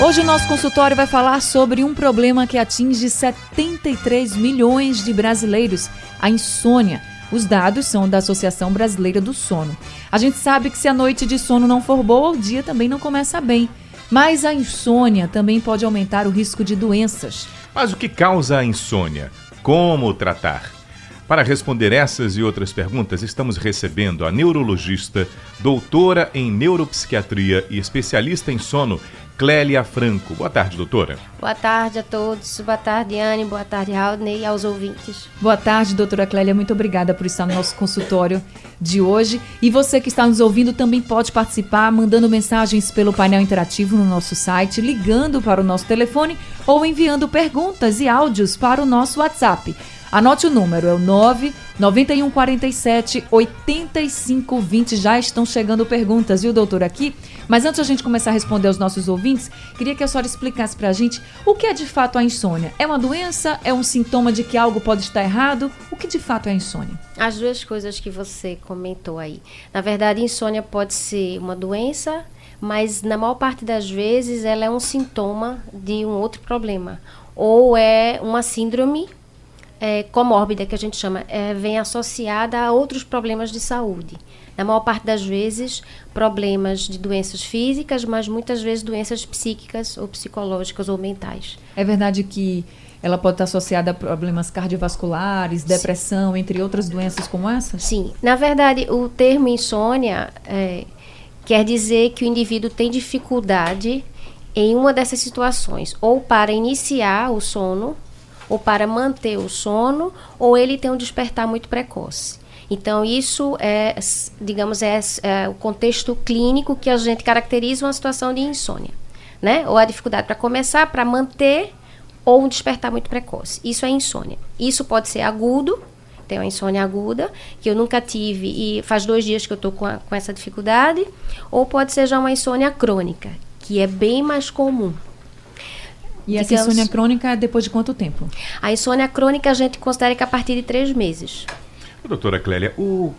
Hoje o nosso consultório vai falar sobre um problema que atinge 73 milhões de brasileiros, a insônia. Os dados são da Associação Brasileira do Sono. A gente sabe que se a noite de sono não for boa, o dia também não começa bem. Mas a insônia também pode aumentar o risco de doenças. Mas o que causa a insônia? Como tratar? Para responder essas e outras perguntas, estamos recebendo a neurologista, doutora em neuropsiquiatria e especialista em sono, Clélia Franco. Boa tarde, doutora. Boa tarde a todos. Boa tarde, Anne. Boa tarde, Raudney e aos ouvintes. Boa tarde, doutora Clélia. Muito obrigada por estar no nosso consultório de hoje. E você que está nos ouvindo também pode participar mandando mensagens pelo painel interativo no nosso site, ligando para o nosso telefone ou enviando perguntas e áudios para o nosso WhatsApp. Anote o número, é o 9 91 47 85 20. Já estão chegando perguntas, viu, doutor, aqui? Mas antes a gente começar a responder aos nossos ouvintes, queria que a senhora explicasse pra gente o que é de fato a insônia. É uma doença? É um sintoma de que algo pode estar errado? O que de fato é a insônia? As duas coisas que você comentou aí. Na verdade, insônia pode ser uma doença, mas na maior parte das vezes ela é um sintoma de um outro problema. Ou é uma síndrome é, comórbida, que a gente chama, é, vem associada a outros problemas de saúde. Na maior parte das vezes, problemas de doenças físicas, mas muitas vezes doenças psíquicas ou psicológicas ou mentais. É verdade que ela pode estar associada a problemas cardiovasculares, depressão, Sim. entre outras doenças como essa? Sim. Na verdade, o termo insônia é, quer dizer que o indivíduo tem dificuldade em uma dessas situações, ou para iniciar o sono, ou para manter o sono, ou ele tem um despertar muito precoce. Então, isso é, digamos, é, é, o contexto clínico que a gente caracteriza uma situação de insônia, né? Ou a dificuldade para começar, para manter, ou um despertar muito precoce. Isso é insônia. Isso pode ser agudo, tem uma insônia aguda, que eu nunca tive e faz dois dias que eu estou com, com essa dificuldade, ou pode ser já uma insônia crônica, que é bem mais comum. E essa Digamos, insônia crônica é depois de quanto tempo? A insônia crônica a gente considera que é a partir de três meses. Doutora Clélia, o,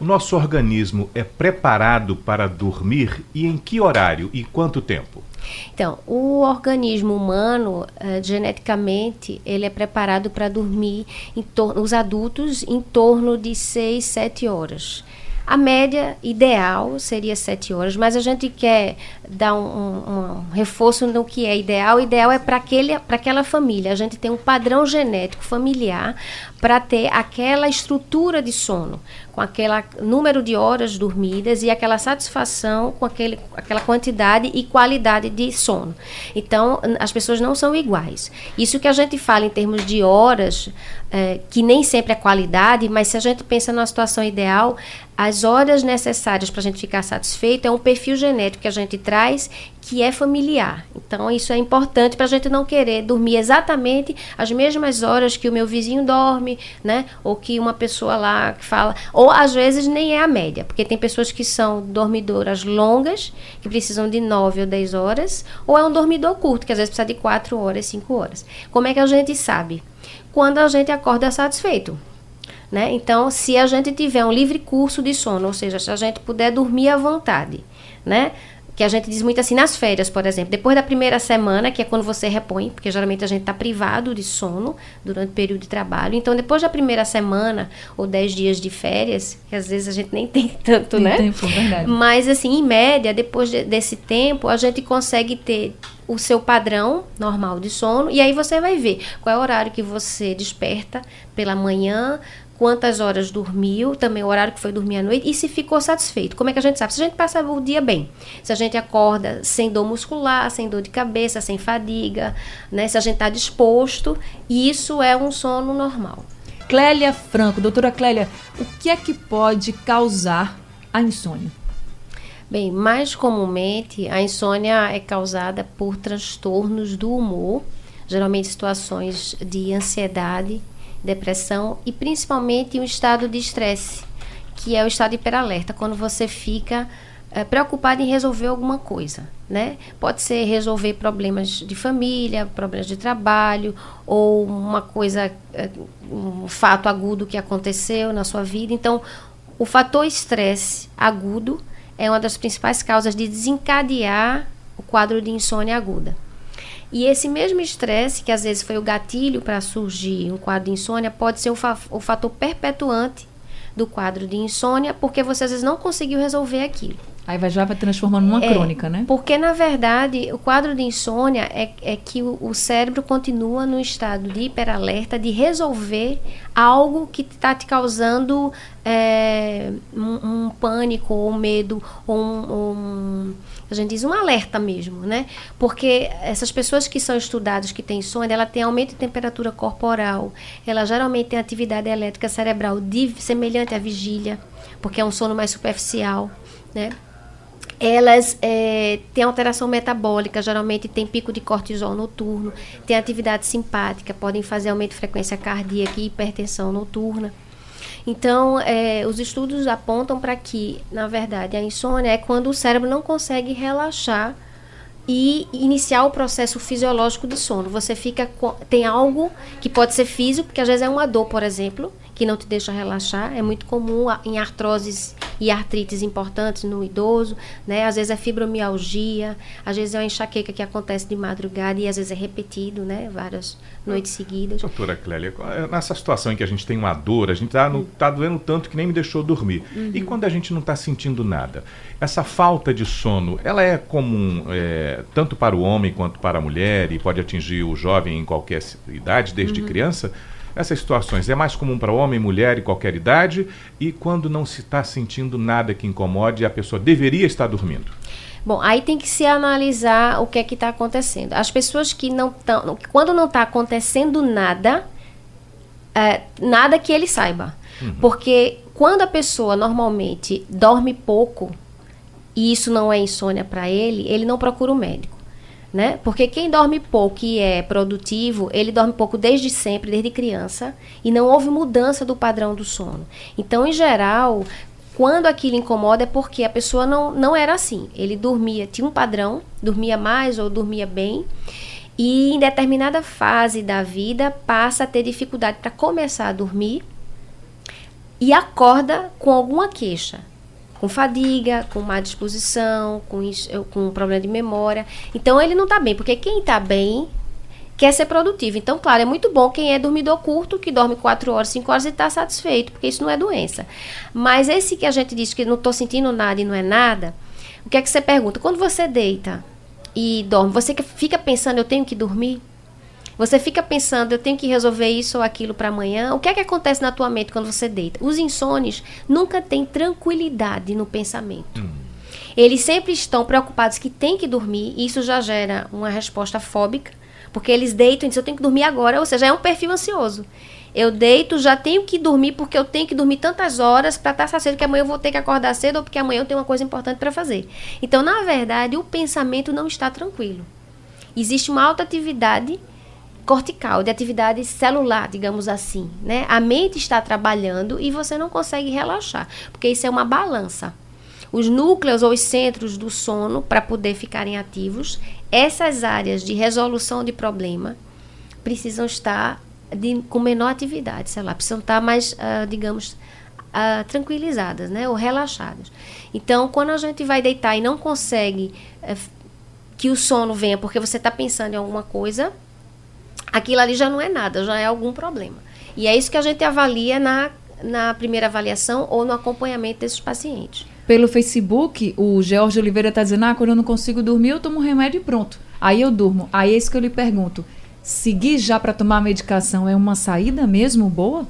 o nosso organismo é preparado para dormir e em que horário e quanto tempo? Então, o organismo humano, uh, geneticamente, ele é preparado para dormir, em os adultos, em torno de 6, 7 horas. A média ideal seria sete horas, mas a gente quer dar um, um, um reforço no que é ideal. O ideal é para aquela família. A gente tem um padrão genético familiar para ter aquela estrutura de sono, com aquele número de horas dormidas e aquela satisfação com aquele, aquela quantidade e qualidade de sono. Então, as pessoas não são iguais. Isso que a gente fala em termos de horas, é, que nem sempre é qualidade, mas se a gente pensa numa situação ideal, as horas necessárias para a gente ficar satisfeito é um perfil genético que a gente traz que é familiar. Então, isso é importante para a gente não querer dormir exatamente as mesmas horas que o meu vizinho dorme, né? Ou que uma pessoa lá que fala. Ou às vezes nem é a média, porque tem pessoas que são dormidoras longas, que precisam de 9 ou 10 horas, ou é um dormidor curto, que às vezes precisa de 4 horas, 5 horas. Como é que a gente sabe? Quando a gente acorda satisfeito. Né? Então, se a gente tiver um livre curso de sono, ou seja, se a gente puder dormir à vontade, né? que a gente diz muito assim nas férias, por exemplo, depois da primeira semana, que é quando você repõe, porque geralmente a gente está privado de sono durante o período de trabalho. Então, depois da primeira semana ou dez dias de férias, que às vezes a gente nem tem tanto, tem né? Tempo, verdade. Mas assim, em média, depois de, desse tempo, a gente consegue ter o seu padrão normal de sono e aí você vai ver qual é o horário que você desperta pela manhã, quantas horas dormiu, também o horário que foi dormir à noite e se ficou satisfeito. Como é que a gente sabe? Se a gente passa o dia bem, se a gente acorda sem dor muscular, sem dor de cabeça, sem fadiga, né? Se a gente está disposto, isso é um sono normal. Clélia Franco, doutora Clélia, o que é que pode causar a insônia? Bem, mais comumente a insônia é causada por transtornos do humor geralmente situações de ansiedade, depressão e principalmente um estado de estresse, que é o estado hiperalerta, quando você fica é, preocupado em resolver alguma coisa, né? Pode ser resolver problemas de família, problemas de trabalho ou uma coisa, é, um fato agudo que aconteceu na sua vida. Então, o fator estresse agudo é uma das principais causas de desencadear o quadro de insônia aguda. E esse mesmo estresse, que às vezes foi o gatilho para surgir um quadro de insônia, pode ser o, fa o fator perpetuante do quadro de insônia, porque você às vezes não conseguiu resolver aquilo. Aí vai, já vai transformando numa é, crônica, né? Porque, na verdade, o quadro de insônia é, é que o, o, cérebro continua no estado de hiperalerta de resolver algo que está te causando é, um, um, pânico ou um medo ou um, um, a gente diz um alerta mesmo, né? Porque essas pessoas que são estudadas que têm insônia, ela tem aumento de temperatura corporal, ela geralmente tem atividade elétrica cerebral de, semelhante à vigília, porque é um sono mais superficial, né? elas é, têm alteração metabólica, geralmente tem pico de cortisol noturno, tem atividade simpática, podem fazer aumento de frequência cardíaca e hipertensão noturna. Então, é, os estudos apontam para que, na verdade, a insônia é quando o cérebro não consegue relaxar e iniciar o processo fisiológico de sono. Você fica tem algo que pode ser físico, porque às vezes é uma dor, por exemplo, que não te deixa relaxar. É muito comum em artroses e artrites importantes no idoso, né? Às vezes é fibromialgia, às vezes é uma enxaqueca que acontece de madrugada e às vezes é repetido, né? Várias noites seguidas. Doutora Clélia, é, nessa situação em que a gente tem uma dor, a gente está tá doendo tanto que nem me deixou dormir. Uhum. E quando a gente não está sentindo nada? Essa falta de sono, ela é comum é, tanto para o homem quanto para a mulher e pode atingir o jovem em qualquer idade, desde uhum. criança? Essas situações é mais comum para homem, mulher e qualquer idade e quando não se está sentindo nada que incomode, a pessoa deveria estar dormindo. Bom, aí tem que se analisar o que é que está acontecendo. As pessoas que não estão, quando não está acontecendo nada, é, nada que ele saiba, uhum. porque quando a pessoa normalmente dorme pouco e isso não é insônia para ele, ele não procura o médico né? Porque quem dorme pouco e é produtivo, ele dorme pouco desde sempre, desde criança, e não houve mudança do padrão do sono. Então, em geral, quando aquilo incomoda é porque a pessoa não, não era assim. Ele dormia, tinha um padrão, dormia mais ou dormia bem, e em determinada fase da vida passa a ter dificuldade para começar a dormir e acorda com alguma queixa com fadiga, com má disposição, com, com problema de memória. Então ele não está bem, porque quem está bem quer ser produtivo. Então, claro, é muito bom quem é dormidor curto, que dorme 4 horas, 5 horas e está satisfeito, porque isso não é doença. Mas esse que a gente diz que não estou sentindo nada e não é nada, o que é que você pergunta? Quando você deita e dorme, você fica pensando, eu tenho que dormir? Você fica pensando, eu tenho que resolver isso ou aquilo para amanhã. O que é que acontece na tua mente quando você deita? Os insones nunca têm tranquilidade no pensamento. Hum. Eles sempre estão preocupados que tem que dormir, e isso já gera uma resposta fóbica, porque eles deitam e dizem, eu tenho que dormir agora, ou seja, é um perfil ansioso. Eu deito, já tenho que dormir porque eu tenho que dormir tantas horas para estar satisfeito que amanhã eu vou ter que acordar cedo ou porque amanhã eu tenho uma coisa importante para fazer. Então, na verdade, o pensamento não está tranquilo. Existe uma alta atividade cortical, de atividade celular, digamos assim, né? A mente está trabalhando e você não consegue relaxar, porque isso é uma balança. Os núcleos ou os centros do sono, para poder ficarem ativos, essas áreas de resolução de problema precisam estar de, com menor atividade, sei lá, precisam estar mais, uh, digamos, uh, tranquilizadas, né? Ou relaxadas. Então, quando a gente vai deitar e não consegue uh, que o sono venha porque você está pensando em alguma coisa, aquilo ali já não é nada, já é algum problema. E é isso que a gente avalia na, na primeira avaliação ou no acompanhamento desses pacientes. Pelo Facebook, o George Oliveira está dizendo: ah, quando eu não consigo dormir, eu tomo um remédio e pronto. Aí eu durmo. Aí é isso que eu lhe pergunto: seguir já para tomar medicação é uma saída mesmo boa?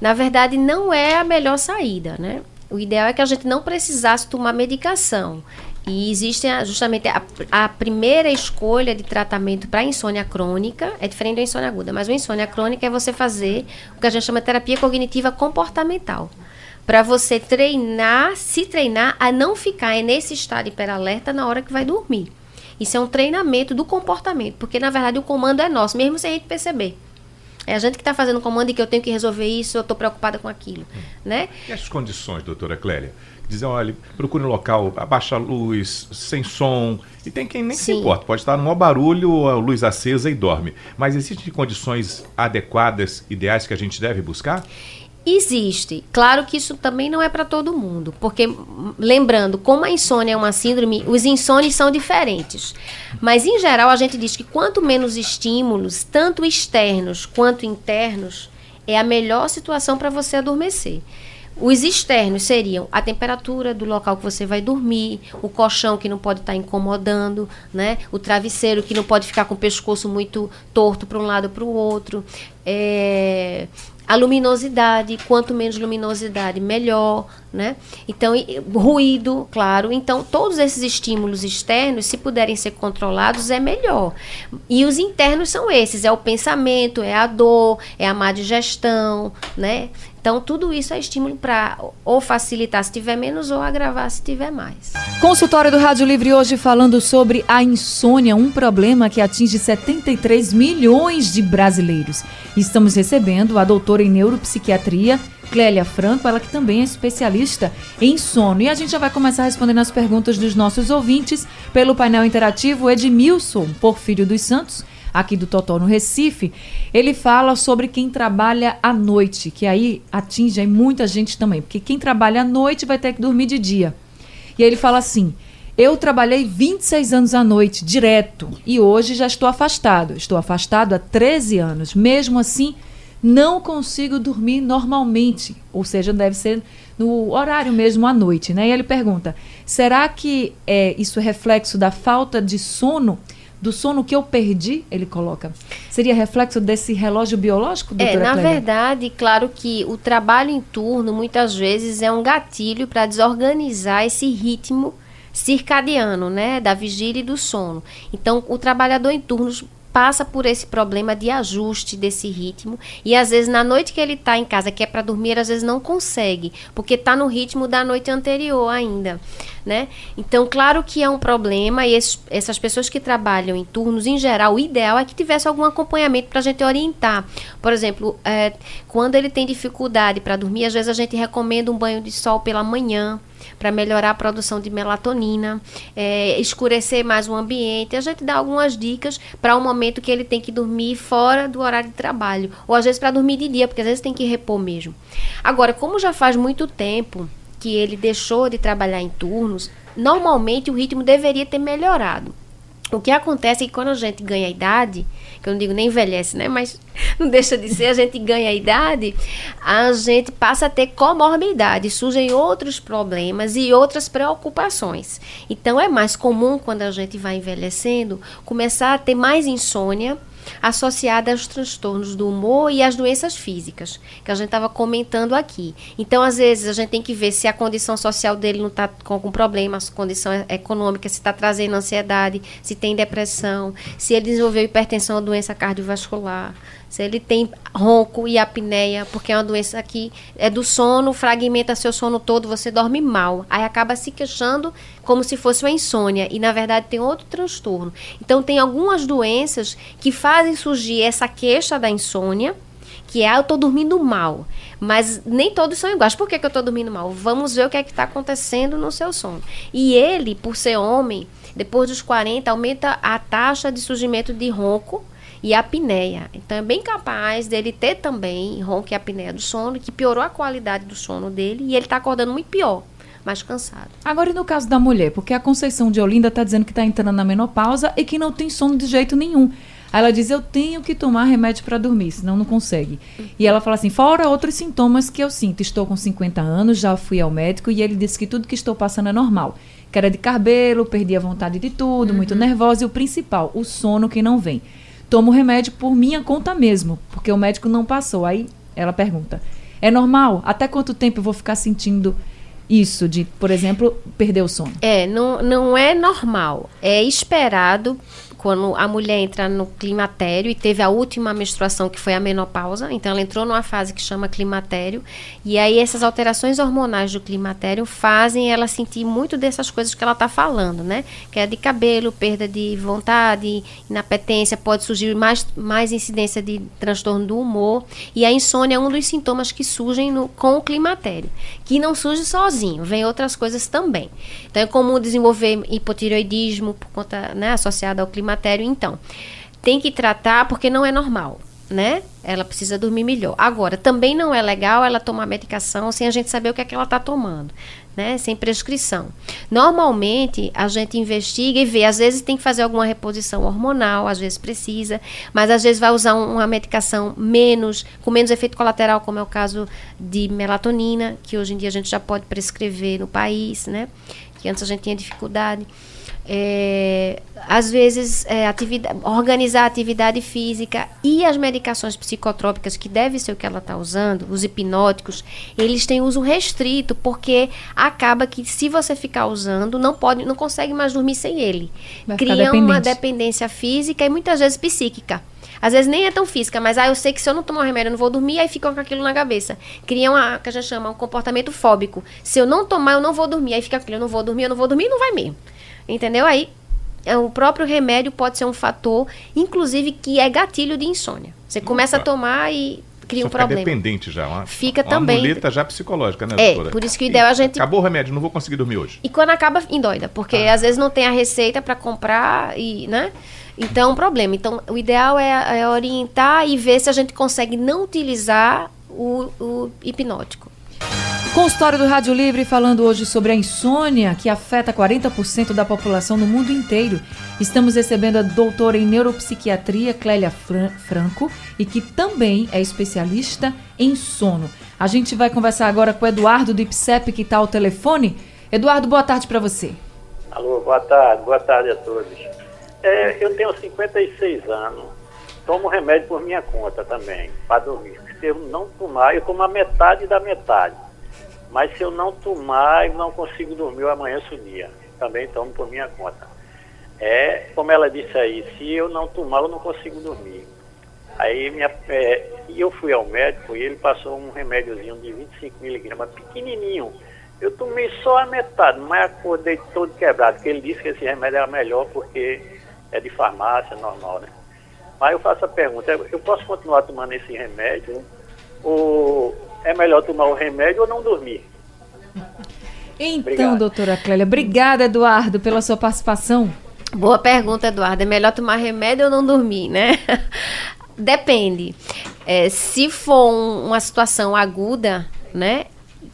Na verdade, não é a melhor saída, né? O ideal é que a gente não precisasse tomar medicação. E existe justamente a, a primeira escolha de tratamento para insônia crônica, é diferente da insônia aguda, mas a insônia crônica é você fazer o que a gente chama de terapia cognitiva comportamental. Para você treinar, se treinar a não ficar nesse estado hiperalerta na hora que vai dormir. Isso é um treinamento do comportamento, porque na verdade o comando é nosso, mesmo sem a gente perceber. É a gente que está fazendo o comando e que eu tenho que resolver isso, eu estou preocupada com aquilo. Hum. Né? E as condições, doutora Clélia? Dizem, olha, procure um local, abaixa a luz, sem som. E tem quem nem Sim. se importa, pode estar no maior barulho, a luz acesa e dorme. Mas existem condições adequadas, ideais que a gente deve buscar? Existe. Claro que isso também não é para todo mundo, porque lembrando, como a insônia é uma síndrome, os insônios são diferentes. Mas em geral a gente diz que quanto menos estímulos, tanto externos quanto internos, é a melhor situação para você adormecer. Os externos seriam a temperatura do local que você vai dormir, o colchão que não pode estar tá incomodando, né? O travesseiro que não pode ficar com o pescoço muito torto para um lado ou para o outro. É, a luminosidade, quanto menos luminosidade, melhor, né? Então, ruído, claro. Então, todos esses estímulos externos, se puderem ser controlados, é melhor. E os internos são esses: é o pensamento, é a dor, é a má digestão, né? Então, tudo isso é estímulo para ou facilitar se tiver menos ou agravar se tiver mais. Consultório do Rádio Livre hoje falando sobre a insônia, um problema que atinge 73 milhões de brasileiros. Estamos recebendo a doutora em neuropsiquiatria, Clélia Franco, ela que também é especialista em sono. E a gente já vai começar respondendo as perguntas dos nossos ouvintes pelo painel interativo Edmilson Porfírio dos Santos aqui do Totó no Recife, ele fala sobre quem trabalha à noite, que aí atinge aí muita gente também, porque quem trabalha à noite vai ter que dormir de dia. E aí ele fala assim: eu trabalhei 26 anos à noite, direto, e hoje já estou afastado. Estou afastado há 13 anos. Mesmo assim, não consigo dormir normalmente. Ou seja, deve ser no horário mesmo à noite. Né? E ele pergunta: será que é, isso é reflexo da falta de sono? Do sono que eu perdi, ele coloca. Seria reflexo desse relógio biológico, doutora É, na Clélia? verdade, claro que o trabalho em turno muitas vezes é um gatilho para desorganizar esse ritmo circadiano, né, da vigília e do sono. Então, o trabalhador em turnos passa por esse problema de ajuste desse ritmo e às vezes na noite que ele está em casa, que é para dormir, às vezes não consegue, porque está no ritmo da noite anterior ainda, né? Então, claro que é um problema e esses, essas pessoas que trabalham em turnos, em geral, o ideal é que tivesse algum acompanhamento para a gente orientar. Por exemplo, é, quando ele tem dificuldade para dormir, às vezes a gente recomenda um banho de sol pela manhã, para melhorar a produção de melatonina, é, escurecer mais o ambiente. A gente dá algumas dicas para o um momento que ele tem que dormir fora do horário de trabalho, ou às vezes para dormir de dia, porque às vezes tem que repor mesmo. Agora, como já faz muito tempo que ele deixou de trabalhar em turnos, normalmente o ritmo deveria ter melhorado. O que acontece é que quando a gente ganha idade, que eu não digo nem envelhece, né? Mas não deixa de ser, a gente ganha idade, a gente passa a ter comorbidade, surgem outros problemas e outras preocupações. Então é mais comum quando a gente vai envelhecendo começar a ter mais insônia, associada aos transtornos do humor e às doenças físicas, que a gente estava comentando aqui. Então, às vezes, a gente tem que ver se a condição social dele não está com algum problema, a condição econômica, se está trazendo ansiedade, se tem depressão, se ele desenvolveu hipertensão ou doença cardiovascular, se ele tem ronco e apneia, porque é uma doença que é do sono, fragmenta seu sono todo, você dorme mal. Aí acaba se queixando como se fosse uma insônia e na verdade tem outro transtorno. Então tem algumas doenças que fazem surgir essa queixa da insônia, que é ah, eu estou dormindo mal. Mas nem todos são iguais. Por que, que eu estou dormindo mal? Vamos ver o que é que está acontecendo no seu sono. E ele, por ser homem, depois dos 40, aumenta a taxa de surgimento de ronco e a apneia. Então é bem capaz dele ter também ronco e apneia do sono, que piorou a qualidade do sono dele e ele está acordando muito pior. Mais cansado. Agora, e no caso da mulher? Porque a Conceição de Olinda está dizendo que está entrando na menopausa e que não tem sono de jeito nenhum. Aí ela diz: Eu tenho que tomar remédio para dormir, senão não consegue. E ela fala assim: Fora outros sintomas que eu sinto. Estou com 50 anos, já fui ao médico e ele disse que tudo que estou passando é normal. Queda de cabelo, perdi a vontade de tudo, uhum. muito nervosa e o principal, o sono que não vem tomo remédio por minha conta mesmo, porque o médico não passou. Aí ela pergunta: é normal? Até quanto tempo eu vou ficar sentindo isso de, por exemplo, perder o sono? É, não, não é normal. É esperado quando a mulher entra no climatério e teve a última menstruação, que foi a menopausa. Então, ela entrou numa fase que chama climatério. E aí, essas alterações hormonais do climatério fazem ela sentir muito dessas coisas que ela está falando, né? Que é de cabelo, perda de vontade, inapetência, pode surgir mais, mais incidência de transtorno do humor. E a insônia é um dos sintomas que surgem no, com o climatério, que não surge sozinho, vem outras coisas também. Então, é comum desenvolver hipotireoidismo por conta, né, associada ao climatério. Então, tem que tratar porque não é normal, né? Ela precisa dormir melhor. Agora, também não é legal ela tomar medicação sem a gente saber o que é que ela está tomando. Né, sem prescrição. Normalmente a gente investiga e vê, às vezes tem que fazer alguma reposição hormonal, às vezes precisa, mas às vezes vai usar um, uma medicação menos, com menos efeito colateral, como é o caso de melatonina, que hoje em dia a gente já pode prescrever no país, né? Que antes a gente tinha dificuldade. É, às vezes é, atividade, organizar a atividade física e as medicações psicotrópicas, que deve ser o que ela está usando, os hipnóticos, eles têm uso restrito, porque acaba que se você ficar usando, não pode, não consegue mais dormir sem ele. Vai Cria uma dependência física e muitas vezes psíquica. Às vezes nem é tão física, mas ah, eu sei que se eu não tomar remédio eu não vou dormir, aí fica com aquilo na cabeça. Cria uma, que a gente chama, um comportamento fóbico. Se eu não tomar, eu não vou dormir. Aí fica aquilo, eu não vou dormir, eu não vou dormir, não vai mesmo. Entendeu? Aí é, o próprio remédio pode ser um fator, inclusive, que é gatilho de insônia. Você começa Opa. a tomar e cria Só um problema. dependente já. Uma, fica uma também. muleta já psicológica, né, é, doutora? por isso que o ideal é a gente... Acabou o remédio, não vou conseguir dormir hoje. E quando acaba, endoida, porque ah. às vezes não tem a receita para comprar e, né? Então, é um problema. Então, o ideal é, é, orientar e ver se a gente consegue não utilizar o, o hipnótico. Consultório do Rádio Livre falando hoje sobre a insônia que afeta 40% da população no mundo inteiro. Estamos recebendo a doutora em neuropsiquiatria, Clélia Franco, e que também é especialista em sono. A gente vai conversar agora com o Eduardo do IPSEP, que está ao telefone. Eduardo, boa tarde para você. Alô, boa tarde, boa tarde a todos. É, eu tenho 56 anos, tomo remédio por minha conta também, para dormir. Se eu não tomar, eu tomo a metade da metade. Mas se eu não tomar, eu não consigo dormir, eu amanheço o dia. Também tomo por minha conta. É, como ela disse aí, se eu não tomar, eu não consigo dormir. Aí minha, é, eu fui ao médico e ele passou um remédiozinho de 25 miligramas, pequenininho. Eu tomei só a metade, mas acordei todo quebrado, porque ele disse que esse remédio era melhor porque é de farmácia, normal, né? Mas eu faço a pergunta, eu posso continuar tomando esse remédio? Ou é melhor tomar o remédio ou não dormir. Então, Obrigado. doutora Clélia, obrigada, Eduardo, pela sua participação. Boa pergunta, Eduardo. É melhor tomar remédio ou não dormir, né? Depende. É, se for um, uma situação aguda, né?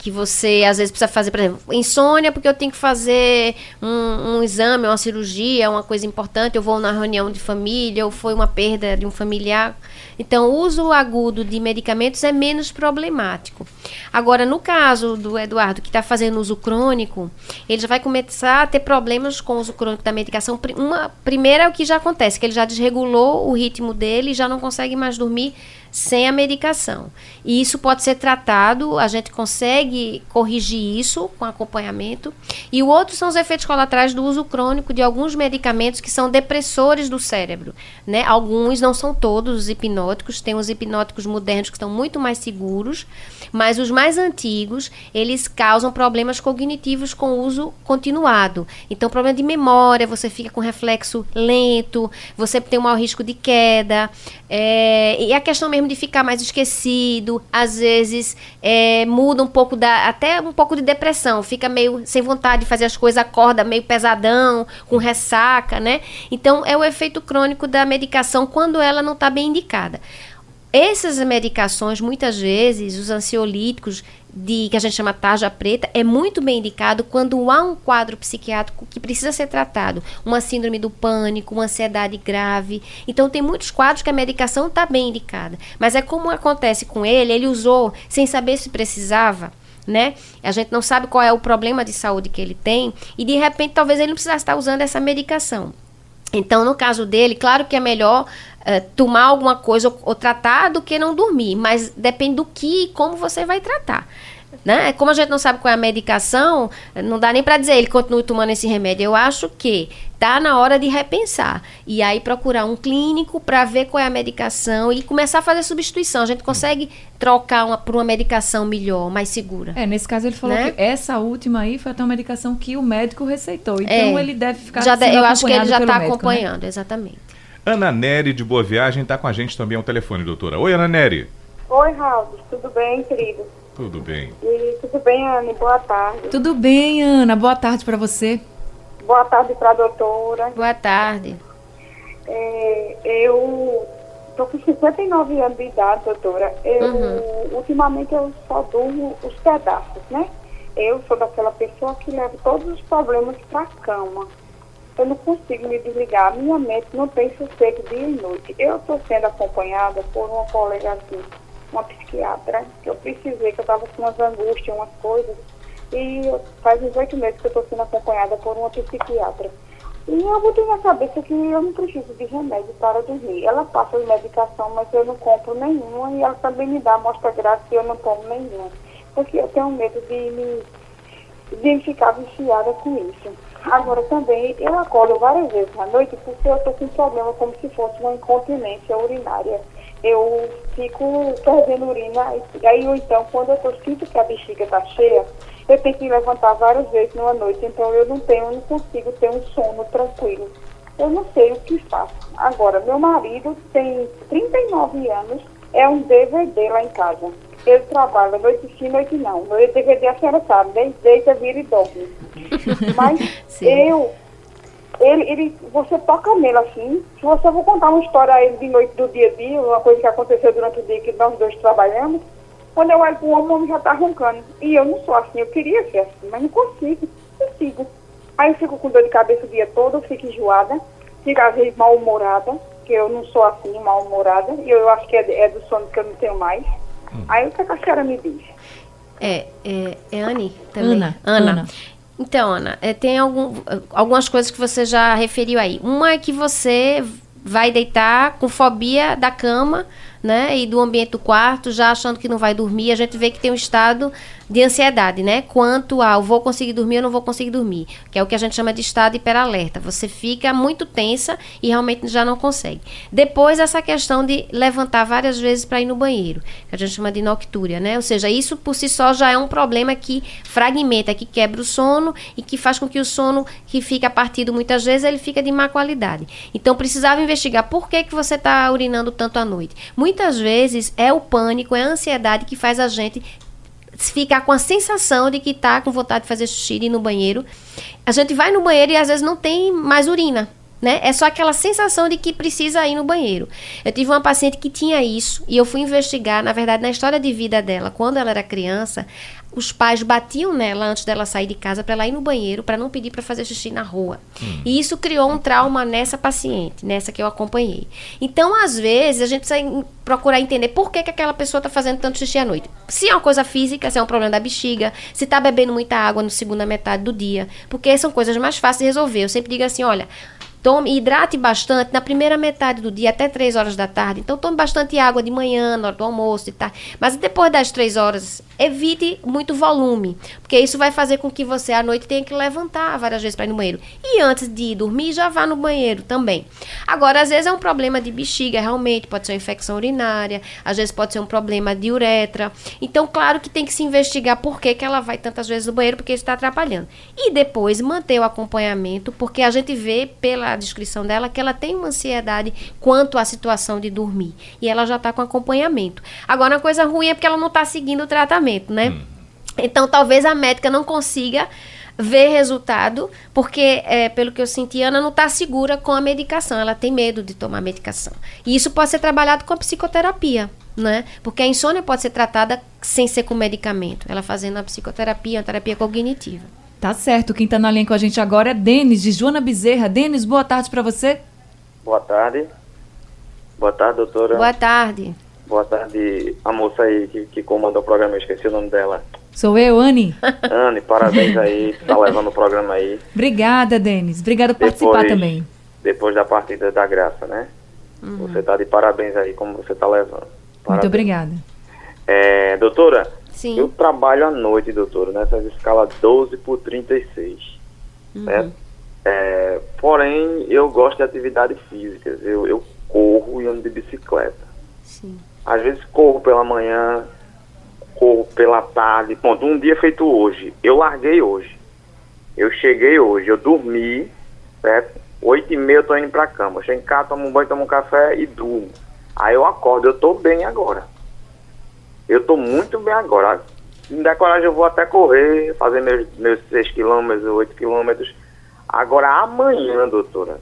Que você às vezes precisa fazer, por exemplo, insônia porque eu tenho que fazer um, um, exame, uma cirurgia, uma coisa importante, eu vou na reunião de família, ou foi uma perda de um familiar. Então, o uso agudo de medicamentos é menos problemático. Agora, no caso do Eduardo, que está fazendo uso crônico, ele já vai começar a ter problemas com o uso crônico da medicação. Uma, primeira é o que já acontece, que ele já desregulou o ritmo dele e já não consegue mais dormir sem a medicação. E isso pode ser tratado, a gente consegue corrigir isso com acompanhamento. E o outro são os efeitos colaterais do uso crônico de alguns medicamentos que são depressores do cérebro. Né? Alguns, não são todos os hipnóticos, tem os hipnóticos modernos que estão muito mais seguros, mas os mais antigos, eles causam problemas cognitivos com uso continuado. Então, problema de memória, você fica com reflexo lento, você tem um maior risco de queda, é, e a questão mesmo de ficar mais esquecido, às vezes é, muda um pouco da. até um pouco de depressão, fica meio sem vontade de fazer as coisas, acorda meio pesadão, com ressaca, né? Então é o efeito crônico da medicação quando ela não está bem indicada. Essas medicações, muitas vezes, os ansiolíticos, de que a gente chama tarja preta é muito bem indicado quando há um quadro psiquiátrico que precisa ser tratado, uma síndrome do pânico, uma ansiedade grave. Então tem muitos quadros que a medicação está bem indicada, mas é como acontece com ele, ele usou sem saber se precisava. Né? A gente não sabe qual é o problema de saúde que ele tem e de repente talvez ele não precisasse estar usando essa medicação. Então, no caso dele, claro que é melhor uh, tomar alguma coisa ou, ou, tratar do que não dormir, mas depende do que e como você vai tratar. Né? Como a gente não sabe qual é a medicação, não dá nem para dizer ele continue tomando esse remédio. Eu acho que tá na hora de repensar e aí procurar um clínico para ver qual é a medicação e começar a fazer substituição. A gente consegue trocar uma, por uma medicação melhor, mais segura. É, nesse caso ele falou Né? que essa última aí foi até uma medicação que o médico receitou. Então É. ele deve ficar Já de- eu acho que ele já está né? acompanhando, exatamente. Ana Nery de Boa Viagem está com a gente também ao telefone, doutora. Oi, Ana Nery. Oi, Raul, tudo bem, querido? Tudo bem. E tudo bem, Anne? Boa tarde. Tudo bem, Ana? Boa tarde para você. Boa tarde para a doutora. Boa tarde. É, eu tô com 59 anos de idade, doutora. Eu, ultimamente, eu só durmo os pedaços, né? Eu sou daquela pessoa que leva todos os problemas para a cama. Eu não consigo me desligar. Minha mente não tem sossego dia e noite. Eu estou sendo acompanhada por uma colega assim, uma psiquiatra, que eu precisei, que eu estava com umas angústias, umas coisas. E faz uns oito meses que eu estou sendo acompanhada por uma psiquiatra. E eu botei na cabeça que eu não preciso de remédio para dormir. Ela passa de medicação, mas eu não compro nenhuma. E ela também me dá amostra grátis e eu não tomo nenhuma. Porque eu tenho medo de me de ficar viciada com isso. Agora também eu acordo várias vezes à noite porque eu estou com um problema como se fosse uma incontinência urinária. Eu fico perdendo urina, e aí ou então quando eu tô, sinto que a bexiga está cheia, eu tenho que levantar várias vezes numa noite, então eu não tenho, eu não consigo ter um sono tranquilo. Eu não sei o que faço. Agora, meu marido tem 39 anos, é um DVD lá em casa. Ele trabalha noite sim, noite não. No DVD a senhora sabe, né? Deita, vira e dorme. Mas Sim. eu, ele, ele, você toca nele assim. Se você for contar uma história a ele de noite do dia a dia, uma coisa que aconteceu durante o dia que nós dois trabalhamos, quando eu olho para o homem, o homem já está roncando. E eu não sou assim, eu queria ser assim, mas não consigo, não consigo. Aí eu fico com dor de cabeça o dia todo, eu fico enjoada, fico às vezes mal-humorada, que eu não sou assim, mal-humorada, e eu acho que é, é do sono que eu não tenho mais. Aí o que a que a senhora me diz? É, é, é Anne também? Ana, Ana. Ana. Então, Ana, é, tem algum, algumas coisas que você já referiu aí. Uma é que você vai deitar com fobia da cama, né, e do ambiente do quarto, já achando que não vai dormir. A gente vê que tem um estado de ansiedade, né, quanto ao vou conseguir dormir ou não vou conseguir dormir, que é o que a gente chama de estado hiperalerta. Você fica muito tensa e realmente já não consegue. Depois, essa questão de levantar várias vezes para ir no banheiro, que a gente chama de noctúria, né, ou seja, isso por si só já é um problema que fragmenta, que quebra o sono e que faz com que o sono que fica partido muitas vezes, ele fica de má qualidade. Então, precisava investigar por que, que você está urinando tanto à noite. Muitas vezes é o pânico, é a ansiedade que faz a gente ficar com a sensação de que está com vontade de fazer xixi e ir no banheiro. A gente vai no banheiro e às vezes não tem mais urina. Né? É só aquela sensação de que precisa ir no banheiro. Eu tive uma paciente que tinha isso e eu fui investigar, na verdade, na história de vida dela, quando ela era criança, os pais batiam nela antes dela sair de casa para ela ir no banheiro, para não pedir para fazer xixi na rua. E isso criou um trauma nessa paciente, nessa que eu acompanhei. Então, às vezes, a gente precisa procurar entender por que, que aquela pessoa está fazendo tanto xixi à noite. Se é uma coisa física, se é um problema da bexiga, se está bebendo muita água na segunda metade do dia, porque são coisas mais fáceis de resolver. Eu sempre digo assim, olha, Tome, hidrate bastante na primeira metade do dia, até 3 horas da tarde. Então, tome bastante água de manhã, na hora do almoço e tal. Mas depois das 3 horas, evite muito volume. Porque isso vai fazer com que você à noite tenha que levantar várias vezes para ir no banheiro. E antes de ir dormir, já vá no banheiro também. Agora, às vezes é um problema de bexiga, realmente. Pode ser uma infecção urinária, às vezes pode ser um problema de uretra. Então, claro que tem que se investigar por que, que ela vai tantas vezes no banheiro, porque isso está atrapalhando. E depois manter o acompanhamento, porque a gente vê pela descrição dela que ela tem uma ansiedade quanto à situação de dormir. E ela já está com acompanhamento. Agora, uma coisa ruim é porque ela não está seguindo o tratamento, né? Então, talvez a médica não consiga ver resultado, porque, é, pelo que eu senti, Ana não está segura com a medicação, ela tem medo de tomar medicação. E isso pode ser trabalhado com a psicoterapia, né? Porque a insônia pode ser tratada sem ser com medicamento, ela fazendo a psicoterapia, a terapia cognitiva. Tá certo. Quem tá na linha com a gente agora é Denis, de Joana Bezerra. Denis, boa tarde para você. Boa tarde. Boa tarde, doutora. Boa tarde. Boa tarde, a moça aí que, que comanda o programa, eu esqueci o nome dela. Sou eu, Anne. Anne, parabéns aí, tá levando o programa aí, Obrigada, Denis. Obrigada por participar Depois- também. depois da partida da graça, né? Você tá de parabéns aí, como você tá levando. Muito Parabéns. obrigada. É, doutora, Sim. Eu trabalho à noite, doutora, nessa escala 12 por 36. Né? É, porém, eu gosto de atividades físicas. Eu, eu corro e ando de bicicleta. Sim. Às vezes corro pela manhã, corro pela tarde. Ponto, um dia feito hoje. Eu larguei hoje. Eu cheguei hoje, eu dormi, certo? Oito e meia eu tô indo pra cama. Eu chego em casa, tomo um banho, tomo um café e durmo. Aí eu acordo, eu tô bem agora. Eu tô muito bem agora. Se me der coragem, eu vou até correr, fazer meus, meus 6 quilômetros, 8 quilômetros. Agora, amanhã, doutora,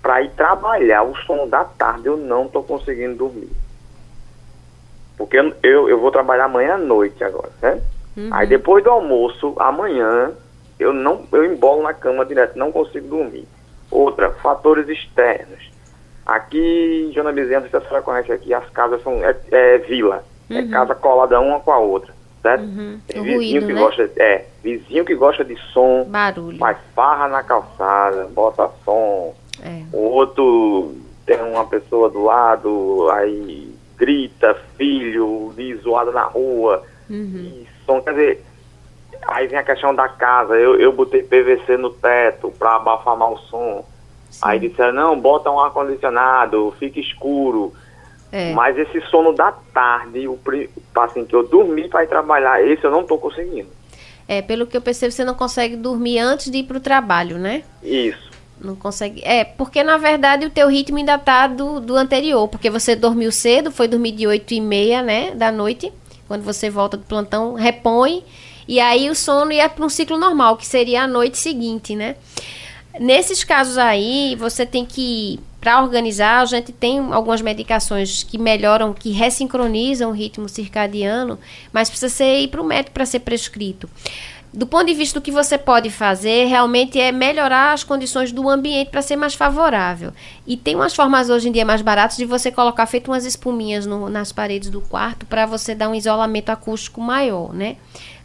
para ir trabalhar o sono da tarde, eu não tô conseguindo dormir. Porque eu, eu, eu vou trabalhar amanhã à noite agora, né? Aí depois do almoço, amanhã, eu não eu embolo na cama direto, não consigo dormir. Outra, fatores externos. Aqui, Jona Bezerra, não sei se a senhora conhece aqui, as casas são é, é vila. É casa colada uma com a outra, certo? Tem O vizinho ruído, que né? gosta, é, vizinho que gosta de som, Barulho. faz farra na calçada, bota som. É. O outro tem uma pessoa do lado, aí grita, filho, zoada na rua, e som, quer dizer, aí vem a questão da casa, eu, eu botei PVC no teto para abafar mal o som. Aí disseram, não, bota um ar-condicionado, fica escuro. É. Mas esse sono da tarde, o, assim, que eu dormi para ir trabalhar, esse eu não tô conseguindo. É, pelo que eu percebo, você não consegue dormir antes de ir pro trabalho, né? Isso. Não consegue. É, porque na verdade o teu ritmo ainda tá do, do anterior. Porque você dormiu cedo, foi dormir de 8 e meia, né? Da noite. Quando você volta do plantão, repõe. E aí o sono ia para um ciclo normal, que seria a noite seguinte, né? Nesses casos aí, você tem que, para organizar, a gente tem algumas medicações que melhoram, que ressincronizam o ritmo circadiano, mas precisa ser ir para o médico para ser prescrito. Do ponto de vista do que você pode fazer, realmente é melhorar as condições do ambiente para ser mais favorável. E tem umas formas hoje em dia mais baratas de você colocar feito umas espuminhas no- nas paredes do quarto para você dar um isolamento acústico maior, né?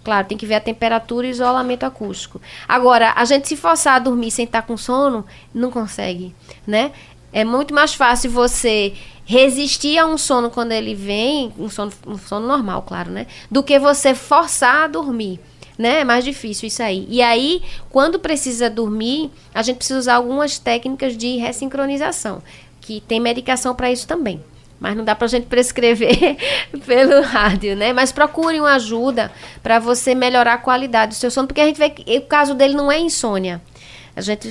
Claro, tem que ver a temperatura e isolamento acústico. Agora, a gente se forçar a dormir sem estar com sono, não consegue, né? É muito mais fácil você resistir a um sono quando ele vem, um sono, um sono normal, claro, né? Do que você forçar a dormir, né? É mais difícil isso aí. E aí, quando precisa dormir, a gente precisa usar algumas técnicas de ressincronização, que tem medicação para isso também. Mas não dá pra gente prescrever pelo rádio, né? Mas procure uma ajuda para você melhorar a qualidade do seu sono, porque a gente vê que o caso dele não é insônia. A gente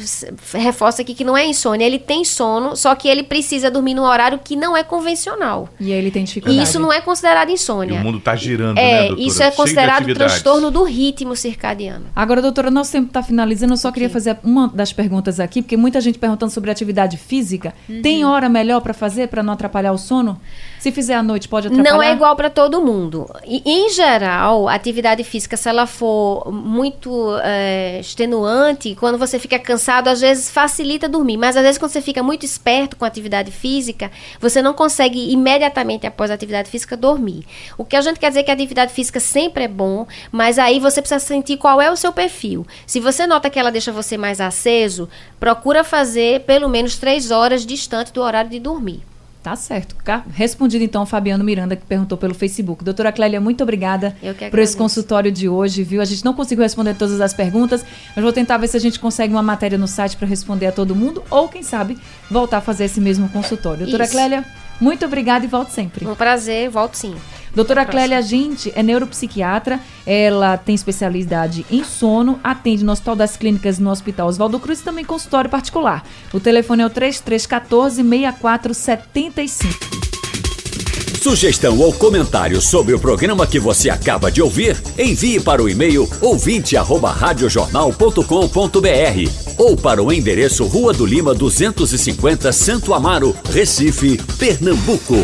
reforça aqui que não é insônia, ele tem sono, só que ele precisa dormir num horário que não é convencional. E aí ele tem E dificuldade. isso não é considerado E insônia. o mundo tá girando, né, É, doutora? isso é considerado transtorno do ritmo circadiano. Agora, doutora, nosso tempo está finalizando. Eu só queria fazer uma das perguntas aqui, porque muita gente perguntando sobre atividade física. Uhum. Tem hora melhor para fazer, para não atrapalhar o sono? Se fizer à noite, pode atrapalhar? Não é igual para todo mundo. E, em geral, a atividade física, se ela for muito é, extenuante, quando você fica cansado, às vezes facilita dormir. Mas às vezes, quando você fica muito esperto com a atividade física, você não consegue imediatamente após a atividade física dormir. O que a gente quer dizer é que a atividade física sempre é bom, mas aí você precisa sentir qual é o seu perfil. Se você nota que ela deixa você mais aceso, procura fazer pelo menos três horas distante do horário de dormir. Tá certo. Respondido então o Fabiano Miranda, que perguntou pelo Facebook. Doutora Clélia, muito obrigada por esse consultório de hoje, viu? A gente não conseguiu responder todas as perguntas, mas vou tentar ver se a gente consegue uma matéria no site para responder a todo mundo, ou quem sabe voltar a fazer esse mesmo consultório. Doutora Isso. Clélia, muito obrigada e volte sempre. Um prazer, volto sim. Doutora Clélia Gente é neuropsiquiatra, ela tem especialidade em sono, atende no Hospital das Clínicas no Hospital Oswaldo Cruz e também consultório particular. O telefone é o 3314-6475. Sugestão ou comentário sobre o programa que você acaba de ouvir, envie para o e-mail ouvinte@radiojornal.com.br ou para o endereço Rua do Lima 250, Santo Amaro, Recife, Pernambuco.